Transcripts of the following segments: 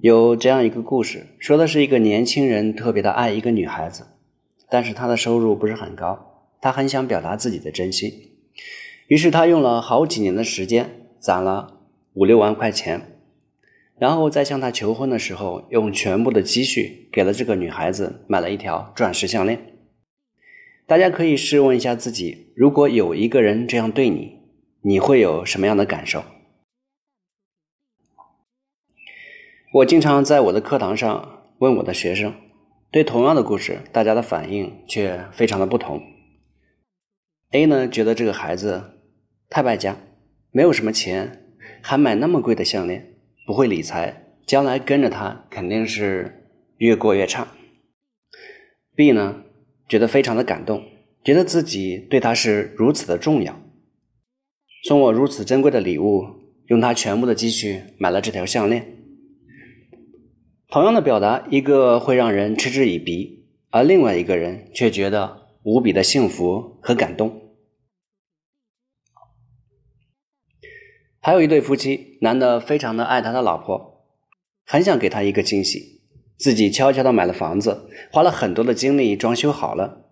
有这样一个故事，说的是一个年轻人特别的爱一个女孩子，但是他的收入不是很高，他很想表达自己的真心，于是他用了好几年的时间，攒了五六万块钱，然后在向她求婚的时候，用全部的积蓄给了这个女孩子买了一条钻石项链。大家可以试问一下自己，如果有一个人这样对你，你会有什么样的感受？我经常在我的课堂上问我的学生，对同样的故事，大家的反应却非常的不同。A 呢，觉得这个孩子太败家，没有什么钱，还买那么贵的项链，不会理财，将来跟着他肯定是越过越差。B 呢，觉得非常的感动，觉得自己对他是如此的重要，送我如此珍贵的礼物，用他全部的积蓄买了这条项链。同样的表达，一个会让人嗤之以鼻，而另外一个人却觉得无比的幸福和感动。还有一对夫妻，男的非常的爱他的老婆，很想给他一个惊喜，自己悄悄的买了房子，花了很多的精力装修好了，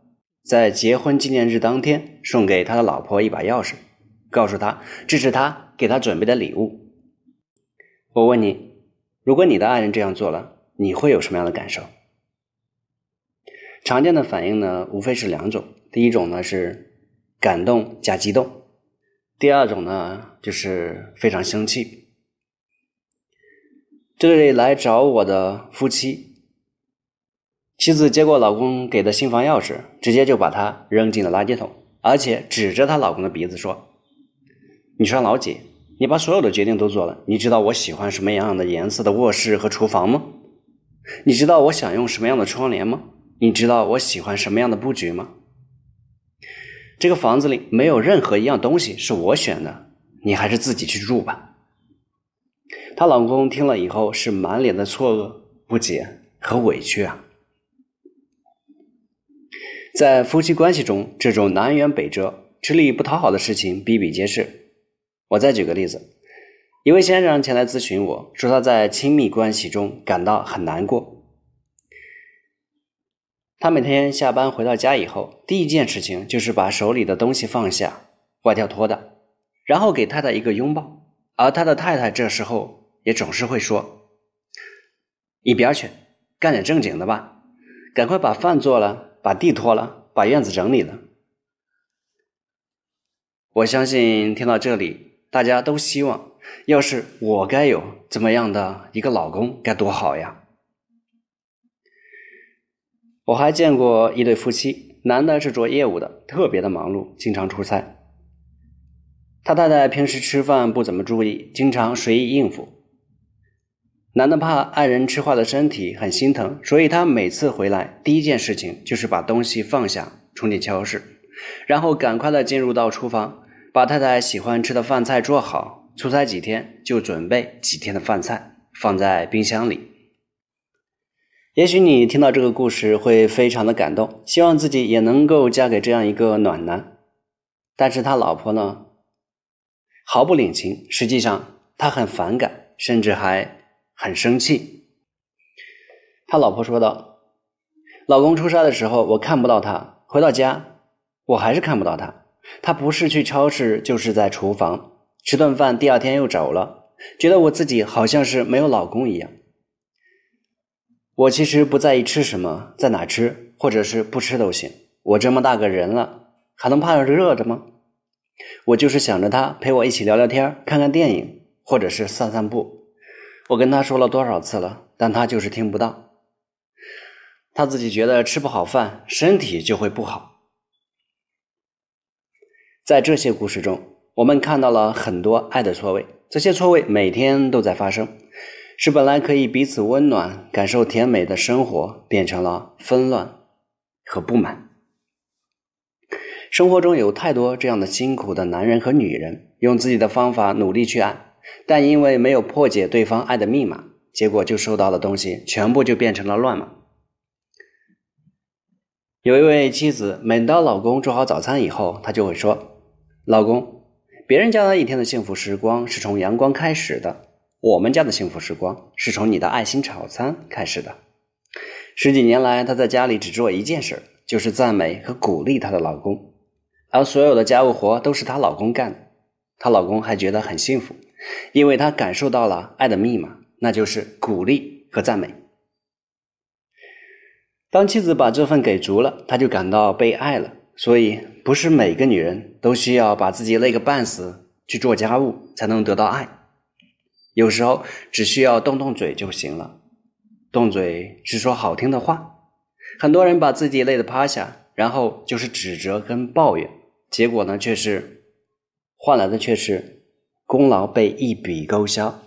在结婚纪念日当天送给他的老婆一把钥匙，告诉他这是他给他准备的礼物。我问你。如果你的爱人这样做了，你会有什么样的感受？常见的反应呢，无非是两种。第一种呢是感动加激动，第二种呢就是非常生气。这里来找我的夫妻，妻子接过老公给的新房钥匙，直接就把它扔进了垃圾桶，而且指着她老公的鼻子说：“你说老几？”你把所有的决定都做了，你知道我喜欢什么样的颜色的卧室和厨房吗？你知道我想用什么样的窗帘吗？你知道我喜欢什么样的布局吗？这个房子里没有任何一样东西是我选的，你还是自己去住吧。她老公听了以后是满脸的错愕、不解和委屈啊。在夫妻关系中，这种南辕北辙、吃力不讨好的事情比比皆是。我再举个例子，一位先生前来咨询我说，他在亲密关系中感到很难过。他每天下班回到家以后，第一件事情就是把手里的东西放下，外跳脱的，然后给太太一个拥抱。而他的太太这时候也总是会说：“一边去，干点正经的吧，赶快把饭做了，把地拖了，把院子整理了。”我相信听到这里。大家都希望，要是我该有怎么样的一个老公，该多好呀！我还见过一对夫妻，男的是做业务的，特别的忙碌，经常出差。他太太平时吃饭不怎么注意，经常随意应付。男的怕爱人吃坏了身体，很心疼，所以他每次回来第一件事情就是把东西放下，冲进超市，然后赶快的进入到厨房。把太太喜欢吃的饭菜做好，出差几天就准备几天的饭菜放在冰箱里。也许你听到这个故事会非常的感动，希望自己也能够嫁给这样一个暖男。但是他老婆呢，毫不领情，实际上他很反感，甚至还很生气。他老婆说道：“老公出差的时候我看不到他，回到家我还是看不到他。”他不是去超市，就是在厨房吃顿饭，第二天又走了，觉得我自己好像是没有老公一样。我其实不在意吃什么，在哪吃，或者是不吃都行。我这么大个人了，还能怕热的吗？我就是想着他陪我一起聊聊天，看看电影，或者是散散步。我跟他说了多少次了，但他就是听不到。他自己觉得吃不好饭，身体就会不好。在这些故事中，我们看到了很多爱的错位，这些错位每天都在发生，使本来可以彼此温暖、感受甜美的生活变成了纷乱和不满。生活中有太多这样的辛苦的男人和女人，用自己的方法努力去爱，但因为没有破解对方爱的密码，结果就收到的东西全部就变成了乱码。有一位妻子，每当老公做好早餐以后，她就会说。老公，别人家的一天的幸福时光是从阳光开始的，我们家的幸福时光是从你的爱心炒餐开始的。十几年来，她在家里只做一件事，就是赞美和鼓励她的老公，而所有的家务活都是她老公干的。她老公还觉得很幸福，因为他感受到了爱的密码，那就是鼓励和赞美。当妻子把这份给足了，他就感到被爱了。所以，不是每个女人都需要把自己累个半死去做家务才能得到爱，有时候只需要动动嘴就行了，动嘴是说好听的话。很多人把自己累得趴下，然后就是指责跟抱怨，结果呢却是换来的却是功劳被一笔勾销。